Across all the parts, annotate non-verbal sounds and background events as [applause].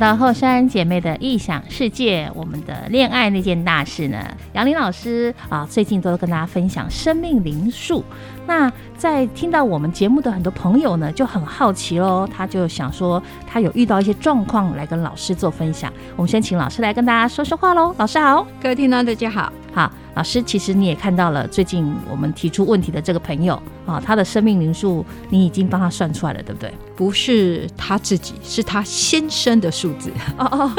到后山姐妹的异想世界。我们的恋爱那件大事呢？杨林老师啊，最近都跟大家分享生命灵数。那在听到我们节目的很多朋友呢，就很好奇喽，他就想说他有遇到一些状况来跟老师做分享。我们先请老师来跟大家说说话喽。老师好，各位听众大家好。好，老师，其实你也看到了最近我们提出问题的这个朋友啊，他的生命灵数你已经帮他算出来了，对不对？不是他自己，是他先生的数字。哦哦，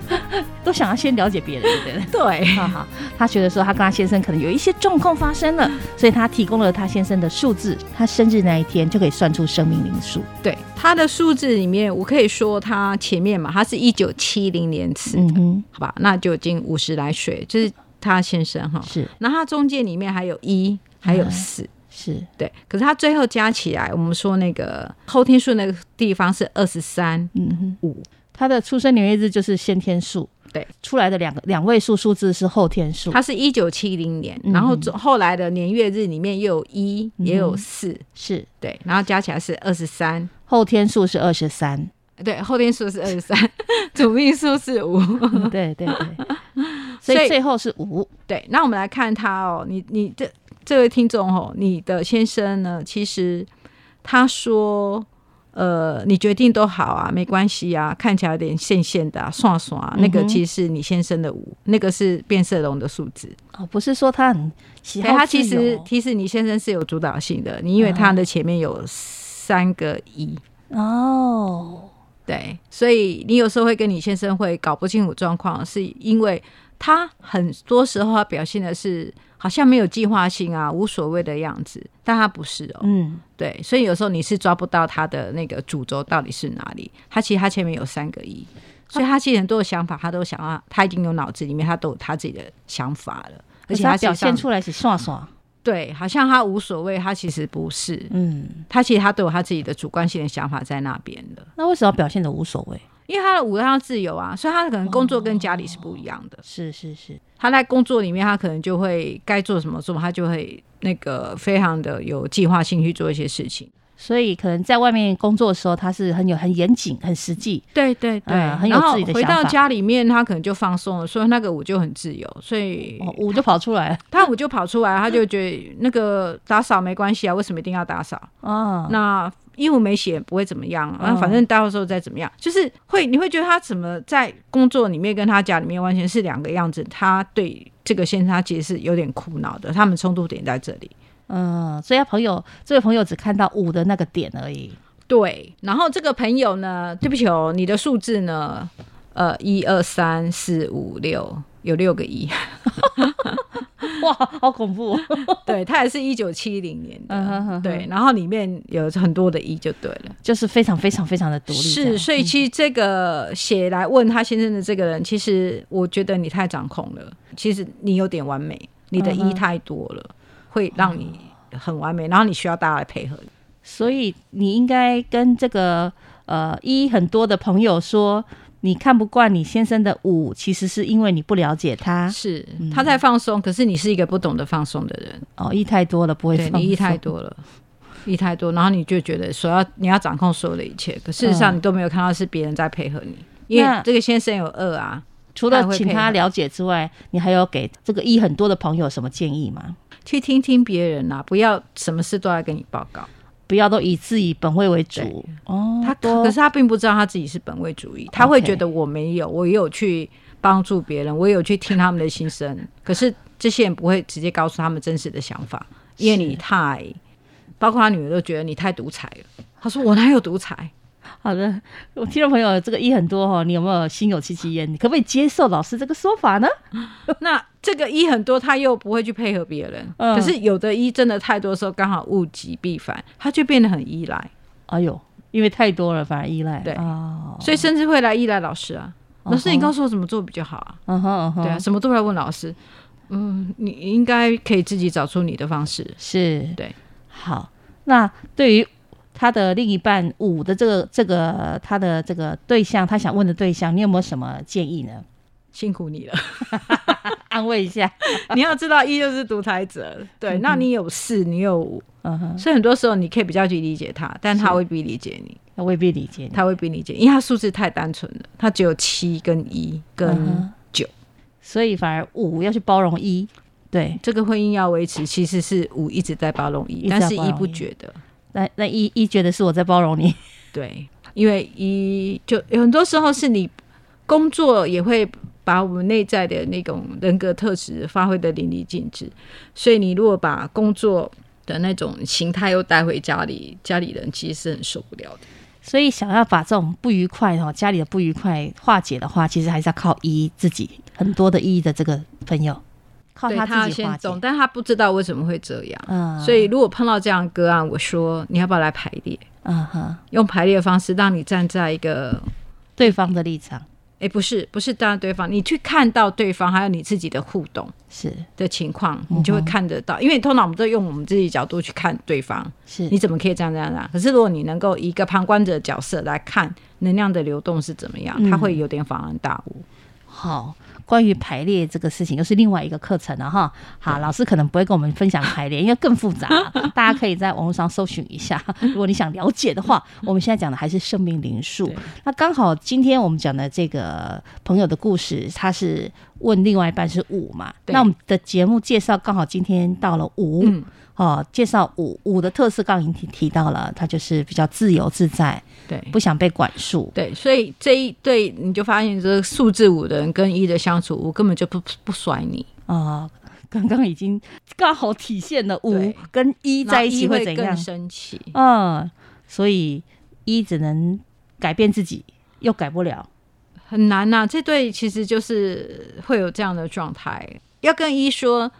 [laughs] 都想要先了解别人，对不对？[laughs] 对，好好，他觉得说他跟他先生可能有一些状况发生了，所以他提供了他先生的数字，他生日那一天就可以算出生命灵数。对，他的数字里面，我可以说他前面嘛，他是一九七零年次的，嗯，好吧，那就已经五十来岁，就是。他先生哈。是，那他中间里面还有一，还有四，是。对。可是他最后加起来，我们说那个后天数那个地方是二十三，嗯五。他的出生年月日就是先天数，对，出来的两个两位数数字是后天数。他是一九七零年，然后后来的年月日里面又有一，也有四，是。对，然后加起来是二十三，后天数是二十三，对，后天数是二十三，[laughs] 主命数是五，对 [laughs] 对对。所以最后是五，对。那我们来看他哦，你你这这位听众哦，你的先生呢？其实他说，呃，你决定都好啊，没关系啊，看起来有点线线的、啊，算算、啊，那个其实是你先生的五，那个是变色龙的数字哦，不是说他很喜欢，他其实其实你先生是有主导性的，你因为他的前面有三个一哦，对，所以你有时候会跟你先生会搞不清楚状况，是因为。他很多时候他表现的是好像没有计划性啊，无所谓的样子，但他不是哦。嗯，对，所以有时候你是抓不到他的那个主轴到底是哪里。他其实他前面有三个一，所以他其实很多的想法他都想要，他已经有脑子里面他都有他自己的想法了，而且他表现出来是爽爽。对，好像他无所谓，他其实不是。嗯，他其实他都有他自己的主观性的想法在那边的。那为什么表现的无所谓？因为他的五他要自由啊，所以他可能工作跟家里是不一样的。哦、是是是，他在工作里面，他可能就会该做什么做，他就会那个非常的有计划性去做一些事情。所以可能在外面工作的时候，他是很有很严谨、很实际。对对对，嗯、很有自己的回到家里面，他可能就放松了，所以那个我就很自由，所以我就跑出来了。他我就跑出来，他就觉得那个打扫没关系啊，为什么一定要打扫？哦，那。衣服没洗不会怎么样，然后反正到时候再怎么样，就是会你会觉得他怎么在工作里面跟他家里面完全是两个样子。他对这个先生，他其实是有点苦恼的，他们冲突点在这里。嗯，所以他朋友这位朋友只看到五的那个点而已。对，然后这个朋友呢，对不起哦，你的数字呢？呃，一二三四五六，有六个一。[laughs] 哇，好恐怖！[laughs] 对，他也是一九七零年的，uh huh, uh huh. 对，然后里面有很多的一就对了，就是非常非常非常的独立。是，所以其实这个写来问他先生的这个人，其实我觉得你太掌控了。其实你有点完美，你的一太多了，uh huh. 会让你很完美，然后你需要大家来配合你。所以你应该跟这个呃一很多的朋友说。你看不惯你先生的五，其实是因为你不了解他，是他在放松，嗯、可是你是一个不懂得放松的人哦，一太多了不会放松，你一太多了，一太多，然后你就觉得说要你要掌控所有的一切，可事实上你都没有看到是别人在配合你，嗯、因为这个先生有二啊，除了请他了解之外，你还有给这个一很多的朋友什么建议吗？去听听别人啊，不要什么事都要跟你报告。不要都以自己本位为主。哦，他可是他并不知道他自己是本位主义，他会觉得我没有，我也有去帮助别人，我也有去听他们的心声，[laughs] 可是这些人不会直接告诉他们真实的想法，因为你太，包括他女儿都觉得你太独裁了。他说我哪有独裁？[laughs] 好的，我听众朋友，这个一很多哈，你有没有心有戚戚焉？你可不可以接受老师这个说法呢？[laughs] 那这个一很多，他又不会去配合别人。嗯，可是有的一真的太多的时候，刚好物极必反，他就变得很依赖。哎呦，因为太多了，反而依赖。对，哦，所以甚至会来依赖老师啊。老师，你告诉我怎么做比较好啊？嗯哼嗯哼，对啊，什么都来问老师。嗯，你应该可以自己找出你的方式。是，对。好，那对于。他的另一半五的这个这个他的这个对象，他想问的对象，你有没有什么建议呢？辛苦你了，[laughs] 安慰一下。[laughs] 你要知道，一就是独裁者，对，嗯、那你有四，你有五，嗯哼，所以很多时候你可以比较去理解他，但他未必理解你。他未必理解，他未必理解，因为他数字太单纯了，他只有七跟一跟九，嗯，所以反而五要去包容一。对，这个婚姻要维持，其实是五一直在包容一，但是一。不觉得。那那一一觉得是我在包容你。[laughs] 对，因为一就有很多时候是你工作也会把我们内在的那种人格特质发挥的淋漓尽致，所以你如果把工作的那种形态又带回家里，家里人其实是很受不了的。所以想要把这种不愉快哈，家里的不愉快化解的话，其实还是要靠一自己很多的一的这个朋友。靠他自己先懂，但他不知道为什么会这样。嗯，所以如果碰到这样的个案，我说你要不要来排列？嗯哼，用排列的方式让你站在一个对方的立场。哎、欸，不是，不是站在对方，你去看到对方还有你自己的互动是的情况，你就会看得到。因为通常我们都用我们自己角度去看对方，是你怎么可以这样这样这样？可是如果你能够以一个旁观者的角色来看能量的流动是怎么样，他会有点恍然大悟。好。关于排列这个事情，又是另外一个课程了哈。好，老师可能不会跟我们分享排列，因为更复杂，[laughs] 大家可以在网络上搜寻一下。[laughs] 如果你想了解的话，我们现在讲的还是生命灵数。那刚好今天我们讲的这个朋友的故事，他是问另外一半是五嘛？那我们的节目介绍刚好今天到了五。嗯哦，介绍五五的特色，刚刚已经提提到了，他就是比较自由自在，对，不想被管束，对，所以这一对你就发现，这个数字五的人跟一的相处，我根本就不不甩你啊！刚、呃、刚已经刚好体现了五跟一在一起会怎样？更生气，嗯，所以一只能改变自己，又改不了，很难呐、啊。这对其实就是会有这样的状态，要跟一说。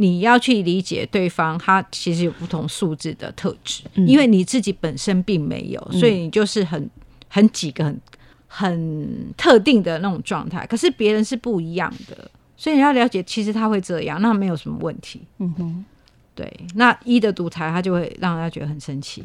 你要去理解对方，他其实有不同素质的特质，嗯，因为你自己本身并没有，所以你就是很很几个很很特定的那种状态。可是别人是不一样的，所以你要了解，其实他会这样，那没有什么问题。嗯哼，对。那一的独裁，他就会让人家觉得很生气。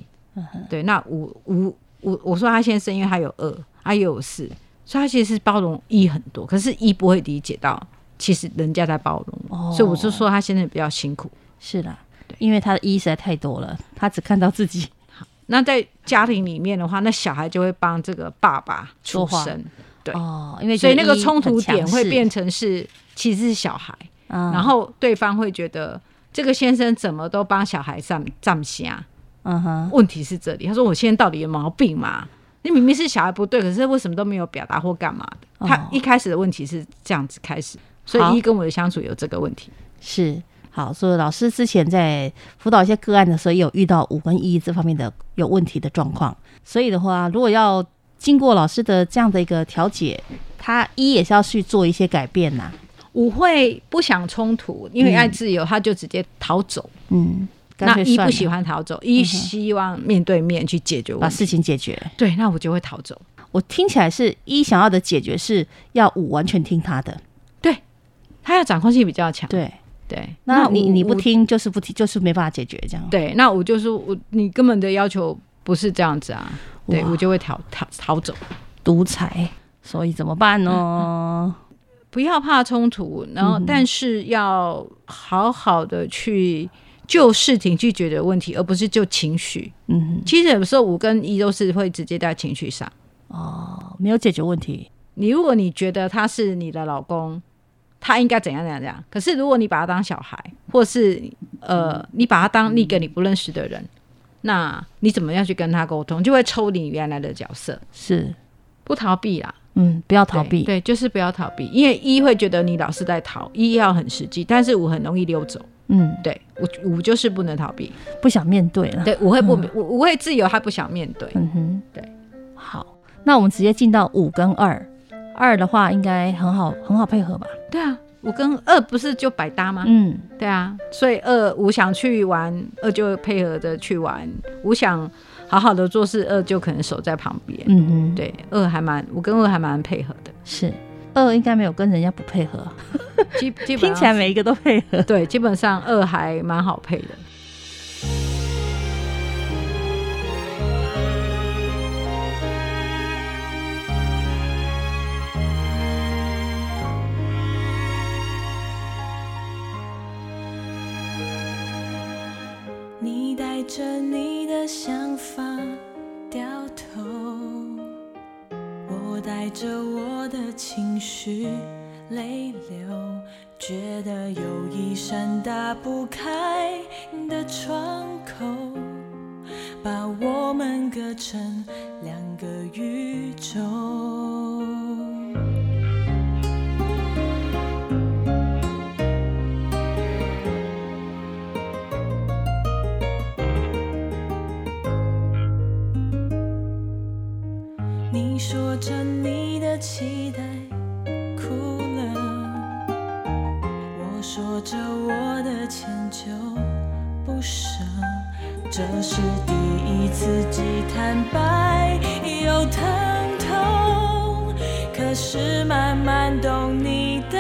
对。那五五五，我说他先生，因为他有二，他也有四，所以他其实是包容一很多，可是一不会理解到。其实人家在包容，哦，所以我是说他现在比较辛苦。是的，因为他的一实在太多了，他只看到自己。好，那在家庭里面的话，那小孩就会帮这个爸爸出声。对哦，因为所以那个冲突点会变成是其实是小孩，嗯，然后对方会觉得这个先生怎么都帮小孩站站下。嗯哼，问题是这里，他说我现在到底有毛病吗？你明明是小孩不对，可是为什么都没有表达或干嘛的？哦，他一开始的问题是这样子开始。所以一跟我的相处有这个问题，是好。所以老师之前在辅导一些个案的时候，也有遇到五跟一这方面的有问题的状况。所以的话，如果要经过老师的这样的一个调解，他一也是要去做一些改变呐、啊。五会不想冲突，因为爱自由，他就直接逃走。嗯，那一不喜欢逃走，一希望面对面去解决，把事情解决。对，那我就会逃走。我听起来是一想要的解决是要五完全听他的。他要掌控性比较强，对对。那你你不听就是不听，就是没办法解决这样。对，那我就是我，你根本的要求不是这样子啊，对我就会逃逃逃走，独裁。所以怎么办呢？嗯、不要怕冲突，然后但是要好好的去就事情去解决问题，而不是就情绪。嗯，其实有时候五跟一都是会直接在情绪上哦，没有解决问题。你如果你觉得他是你的老公。他应该怎样怎样怎样？可是如果你把他当小孩，或是呃，你把他当一个你不认识的人，那你怎么样去跟他沟通？就会抽离原来的角色，是不逃避啦。嗯，不要逃避对，对，就是不要逃避，因为一会觉得你老是在逃，一要很实际，但是五很容易溜走。嗯，对，五五就是不能逃避，不想面对了。对，五会不，五、嗯、五会自由，他不想面对。嗯哼，对。好，那我们直接进到五跟二。二的话应该很好，很好配合吧？对啊，我跟二不是就百搭吗？嗯，对啊，所以二我想去玩，二就配合着去玩；我想好好的做事，二就可能守在旁边。嗯嗯，对，二还蛮我跟二还蛮配合的。是，二应该没有跟人家不配合，基基本上 [laughs] 听起来每一个都配合。对，基本上二还蛮好配的。带着我的情绪泪流，觉得有一扇打不开的窗口，把我们隔成两个宇宙。说着我的迁就，不舍。这是第一次既坦白又疼痛，可是慢慢懂你的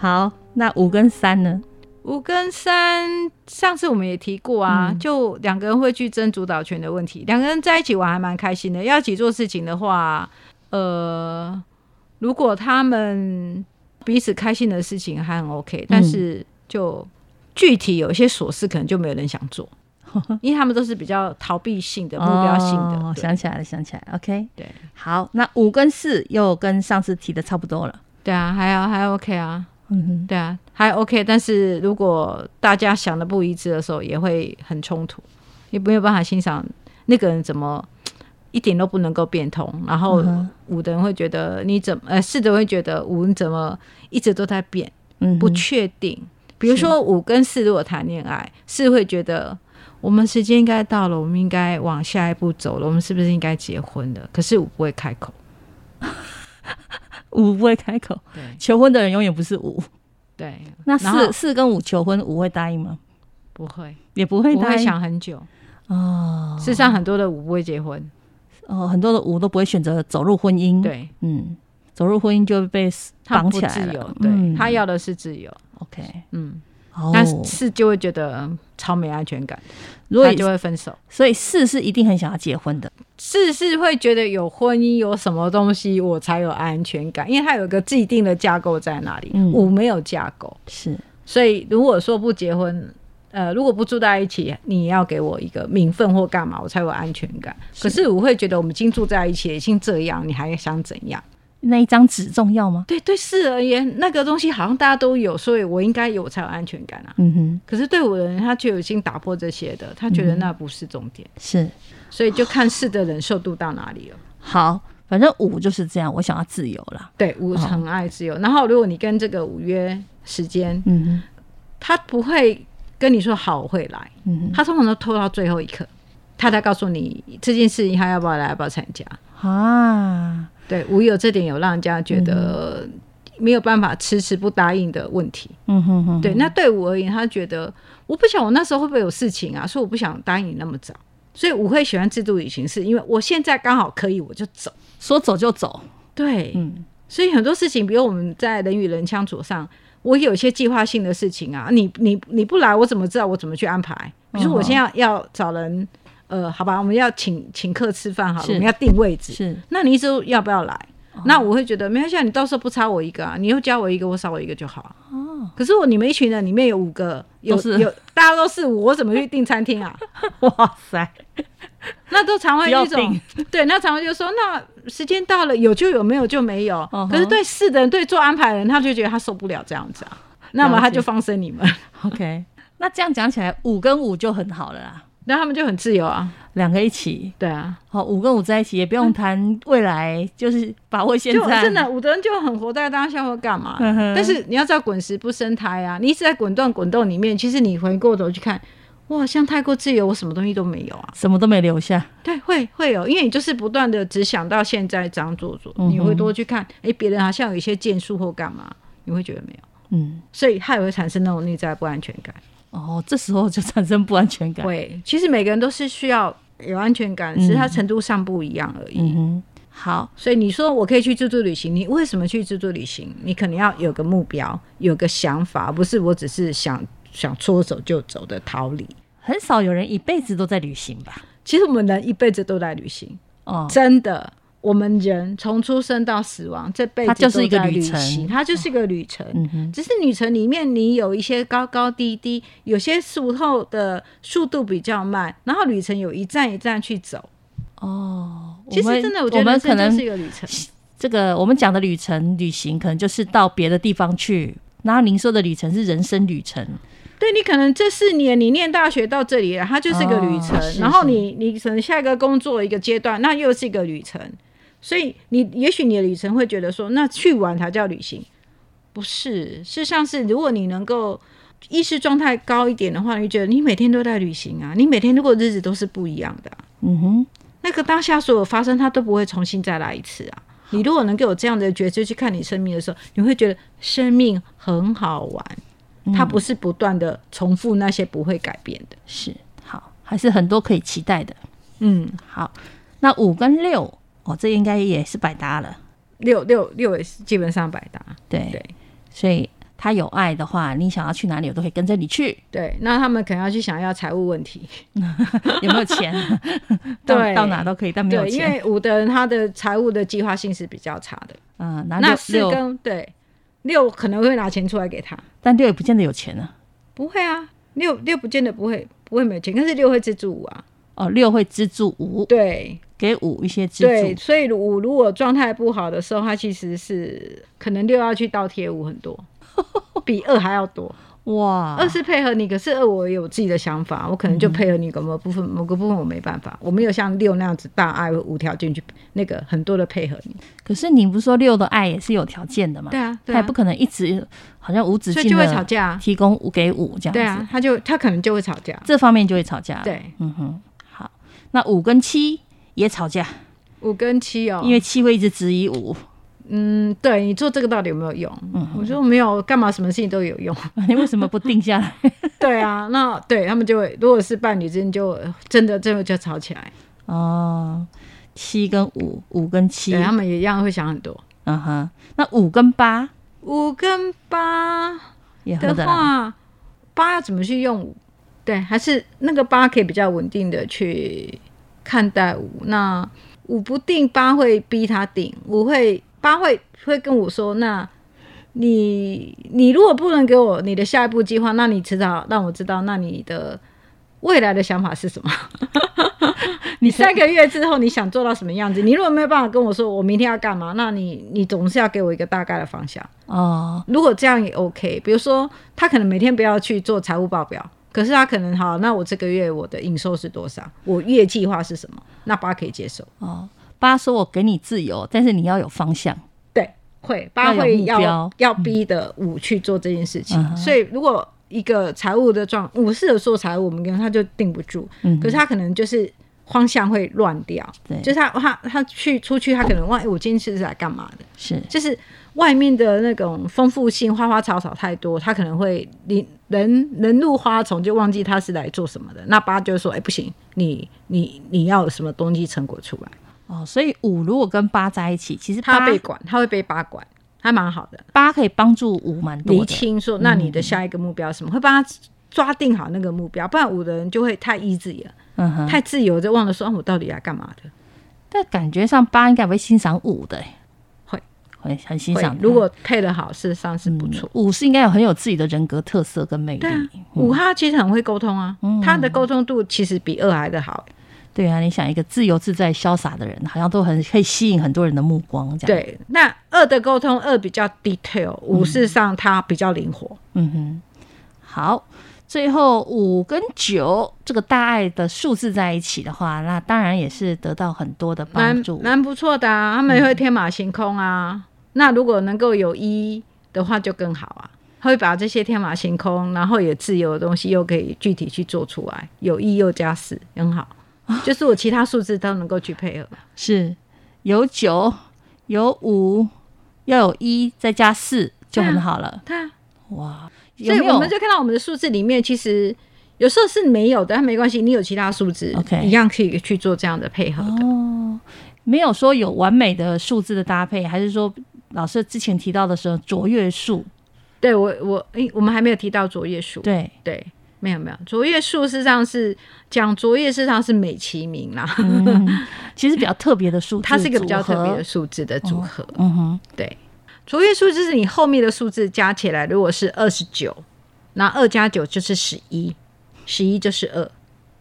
好，那五跟三呢？五跟三，上次我们也提过啊，嗯、就两个人会去争主导权的问题。两个人在一起玩还蛮开心的，要一起做事情的话，呃，如果他们彼此开心的事情还很 OK，但是就具体有一些琐事，可能就没有人想做，嗯、[laughs] 因为他们都是比较逃避性的、目标性的。哦、想起来了，想起来了，OK，对，好，那五跟四又跟上次提的差不多了。对啊，还要还 OK 啊。嗯哼，对啊，还 OK，但是如果大家想的不一致的时候，也会很冲突，也没有办法欣赏那个人怎么一点都不能够变通。然后五的人会觉得你怎么，呃，四的人会觉得五你怎么一直都在变，嗯，不确定。比如说五跟四如果谈恋爱，四会觉得我们时间应该到了，我们应该往下一步走了，我们是不是应该结婚了？可是五不会开口。五不会开口，对，求婚的人永远不是五，对。那四四跟五求婚，五会答应吗？不会，也不会答应，我会想很久哦。事实上，很多的五不会结婚，哦，很多的五都不会选择走入婚姻。对，嗯，走入婚姻就被绑起来了。对，他要的是自由。OK，嗯，哦，那四就会觉得超没安全感，如果他就会分手。所以四是一定很想要结婚的，四是会觉得有婚姻有什么东西我才有安全感，因为它有个既定的架构在那里。嗯五没有架构，是所以如果说不结婚，呃，如果不住在一起，你要给我一个名分或干嘛，我才有安全感。是可是我会觉得我们已经住在一起，已经这样，你还想怎样？那一张纸重要吗？对对，四而言，那个东西好像大家都有，所以我应该有才有安全感啊。嗯哼，可是对我的人，他就已经打破这些的，他觉得那不是重点，是所以就看四的忍受度到哪里了。好，反正五就是这样，我想要自由了。对，五很爱自由。然后如果你跟这个五约时间，嗯哼，他不会跟你说好，我会来，嗯哼，他通常都拖到最后一刻，他才告诉你这件事情他要不要来，要不要参加。啊，对，我有这点有让人家觉得没有办法迟迟不答应的问题。嗯哼哼，对，那对我而言，他觉得我不想我那时候会不会有事情啊，所以我不想答应你那么早。所以我会喜欢自助旅行，是因为我现在刚好可以，我就走。说走就走，对，嗯，所以很多事情，比如我们在人与人相处上，我有一些计划性的事情啊，你你你不来，我怎么知道我怎么去安排？比如说我现在要要找人，呃，好吧，我们要请请客吃饭，好了，我们要定位置，是。那你一周要不要来？那我会觉得没关系，你到时候不差我一个啊，你又加我一个，我少我一个就好。哦，可是我你们一群人里面有五个，有有大家都是五，我怎么去订餐厅啊？[laughs] 哇塞，那都常会一种对，那常会就说，那时间到了有就有，没有就没有。可是对四的人，对做安排的人，他就觉得他受不了这样子啊，那么他就放生你们，[laughs] OK，那这样讲起来，五跟五就很好了啦，那他们就很自由啊。两个一起，对啊，好，五跟五在一起也不用谈未来，就是把握现就在，真的五的人就很活在当下或干嘛。嗯哼但是你要知道，滚石不生苔啊，你一直在滚动滚动里面，其实你回过头去看，哇，像太过自由，我什么东西都没有啊。什么都没留下，对，会会有，因为你就是不断的只想到现在这样做做，嗯哼你会多去看，哎，别人好像有一些建树或干嘛，你会觉得没有，嗯，所以他也会产生那种内在不安全感。哦，这时候就产生不安全感，会，其实每个人都是需要有安全感，只是他程度上不一样而已。嗯哼，好，所以你说我可以去自助旅行，你为什么去自助旅行？你可能要有个目标，有个想法，不是我只是想想说走就走的逃离。很少有人一辈子都在旅行吧？其实我们人一辈子都在旅行，哦，真的。我们人从出生到死亡，这辈子它就是一个旅程行它就是一个旅程。嗯，只是旅程里面你有一些高高低低，有些时候的速度比较慢，然后旅程有一站一站去走。哦，其实真的，我觉得可能是一个旅程。这个我们讲的旅程旅行，可能就是到别的地方去。然后您说的旅程是人生旅程，对你可能这四年你念大学到这里了，它就是一个旅程。哦是然后你你可能下一个工作一个阶段，那又是一个旅程。所以你也许你的旅程会觉得说，那去玩才叫旅行，不是？事实上是，如果你能够意识状态高一点的话，你觉得你每天都在旅行啊，你每天如果日子都是不一样的啊、嗯哼，那个当下所有发生，它都不会重新再来一次啊。你如果能够有这样的觉知去看你生命的时候，你会觉得生命很好玩，它不是不断的重复那些不会改变的。是好，还是很多可以期待的。嗯，好，那五跟六，哦，这应该也是百搭了。六六六也是基本上百搭。对对所以他有爱的话，你想要去哪里，我都可以跟着你去。对，那他们可能要去想要财务问题。[laughs] 有没有钱？[laughs] 到对到哪都可以，但没有钱，因钱。为五的人他的财务的计划性是比较差的。嗯，那那四跟对六可能会拿钱出来给他，但六也不见得有钱呢、不会啊，六六不见得不会不会没有钱，但是六会资助五啊。哦，六会资助五，对给五一些资对，所以五如果状态不好的时候，他其实是可能六要去倒贴五很多，[laughs] 比二还要多。哇，二是配合你，可是二我有自己的想法，我可能就配合你某个部分，某个部分我没办法，我没有像六那样子大爱无条件去那个很多的配合你。可是你不是说六的爱也是有条件的嘛？对啊，对啊他也不可能一直好像无止境所以就会吵的架啊。提供五给五这样子。对啊，他就他可能就会吵架。这方面就会吵架。，对，嗯哼，好，那五跟七也吵架，五跟七哦，因为七会一直质疑五，嗯，对你做这个到底有没有用？嗯我说没有，干嘛什么事情都有用？[laughs] 你为什么不定下来？[laughs] 对啊，那对他们就会，如果是伴侣之间，就真的最后就吵起来。哦，七跟五，五跟七对，他们也一样会想很多。嗯哼，那五跟八，五跟八，的。话，八要怎么去用五？对，还是那个八可以比较稳定的去看待五。那五不定，八会逼他定。我会八会会跟我说：“那你你如果不能给我你的下一步计划，那你迟早让我知道，那你的未来的想法是什么？[laughs] 你三个月之后你想做到什么样子？你如果没有办法跟我说我明天要干嘛，那你你总是要给我一个大概的方向。哦，如果这样也 OK。比如说，他可能每天不要去做财务报表，可是他可能好，那我这个月我的营收是多少？我月计划是什么？那八可以接受。哦，八说我给你自由，但是你要有方向。对，会八会要要逼的五去做这件事情。嗯所以如果一个财务的状五适合做财务，我们跟他就定不住。嗯，可是他可能就是方向会乱掉。对，就是他他他去出去，他可能忘，哎，我今天是来干嘛的？是就是外面的那种丰富性，花花草草太多，他可能会你人人入花丛，就忘记他是来做什么的。那八就是说，哎、欸，不行，你你你要有什么东西成果出来，哦，所以五如果跟八在一起，其实八他被管，他会被八管，还蛮好的。八可以帮助五蛮多的。厘清说，那你的下一个目标是什么？嗯、会帮他抓定好那个目标，不然五的人就会太 easy 了，嗯哼，太自由，就忘了说，啊、我到底来干嘛的。但感觉上八应该会欣赏五的，会会很欣赏。如果配得好，事实上是不错。五、嗯、是应该有很有自己的人格特色跟魅力。五他其实很会沟通啊，嗯、他的沟通度其实比二来的好。对啊，你想一个自由自在、潇洒的人，好像都很可以吸引很多人的目光。这样对，那二的沟通，二比较 detail，五事实上他比较灵活。嗯哼，好。最后五跟九这个大爱的数字在一起的话，那当然也是得到很多的帮助，蛮不错的啊。他们会天马行空啊。嗯、那如果能够有一的话，就更好啊。会把这些天马行空，然后也自由的东西，又可以具体去做出来。有一又加四，很好。就是我其他数字都能够去配合。是有九有五，要有一再加四就很好了。对啊，哇。所以我们就看到我们的数字里面，其实有时候是没有的，但没关系，你有其他数字，OK，一样可以去做这样的配合的。哦，没有说有完美的数字的搭配，还是说老师之前提到的时候卓越数？对我我诶，我们还没有提到卓越数。对对，没有没有，卓越数事实上是讲卓越，事实上是美其名啦。嗯、其实比较特别的数字，它是一个比较特别的数字的组合。哦、嗯哼，对。卓越数就是你后面的数字加起来，如果是二十九，那二加九就是十一，十一就是二。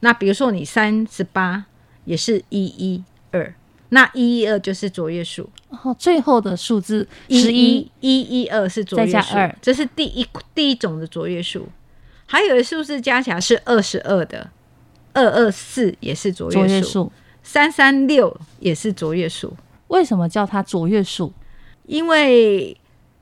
那比如说你三十八，也是一一二，那一一二就是卓越数。哦，最后的数字十一一一二是卓越数，这是第一第一种的卓越数。还有的数字加起来是二十二的，二二四也是卓越数，三三六也是卓越数。为什么叫它卓越数？因为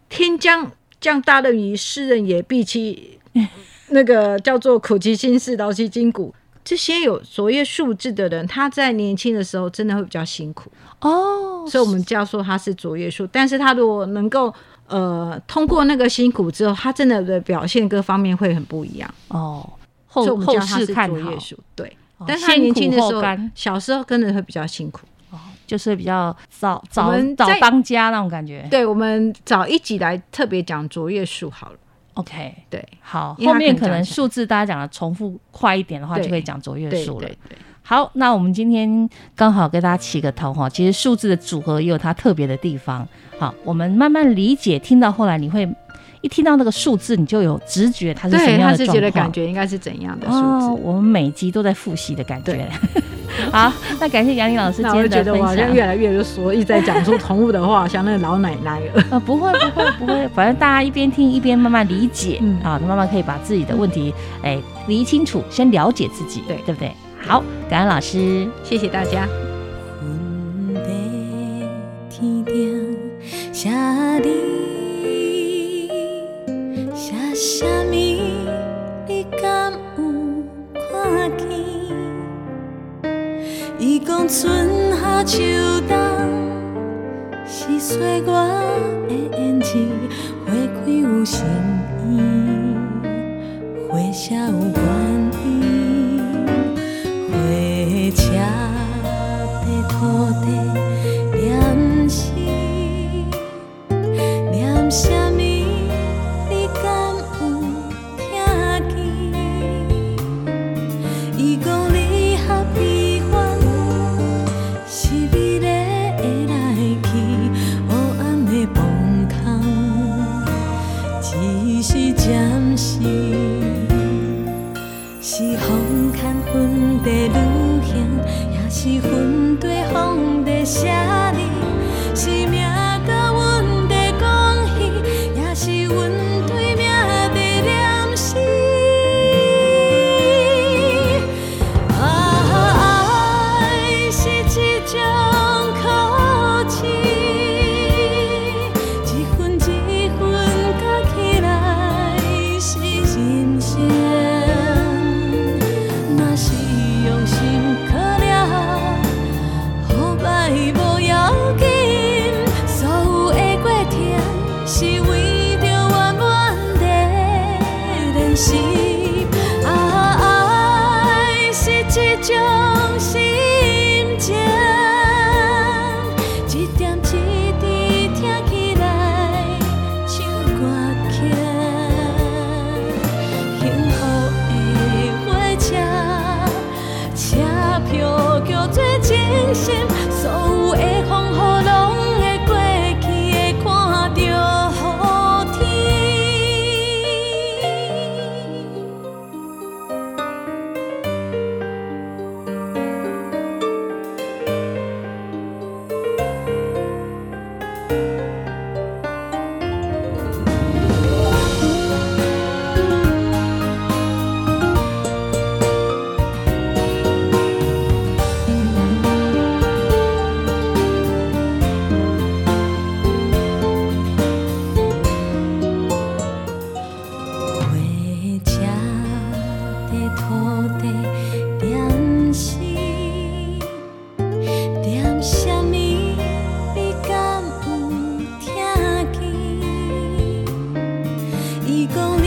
天将降大任于斯人也，必其 [laughs] 那个叫做苦其心志，劳其筋骨。这些有卓越素质的人，他在年轻的时候真的会比较辛苦哦，所以我们叫说他是卓越数。但是他如果能够呃通过那个辛苦之后，他真的的表现各方面会很不一样哦。后所以我们叫他对。哦、但是他年轻的时候，小时候跟着会比较辛苦哦。就是比较早早早当家那种感觉。对，我们早一集来特别讲卓越数好了。OK，对，好，后面可能数字大家讲的重复快一点的话，就可以讲卓越数了。好，那我们今天刚好给大家起个头哈，其实数字的组合也有它特别的地方。好，我们慢慢理解，听到后来你会。一听到那个数字，你就有直觉，它是什么样的状况？感觉应该是怎样的数字？哦，我们每集都在复习的感觉。好，那感谢杨林老师今天的分享。我觉得我好像越来越就说一直在讲出宠物的话，像那个老奶奶了。呃，[laughs] 不会不会不会，反正大家一边听一边慢慢理解，嗯，啊，慢慢可以把自己的问题哎理清楚，先了解自己，对对不对？好，感恩老师，谢谢大家。啥春夏秋冬是岁月是云对风的声。天空。共你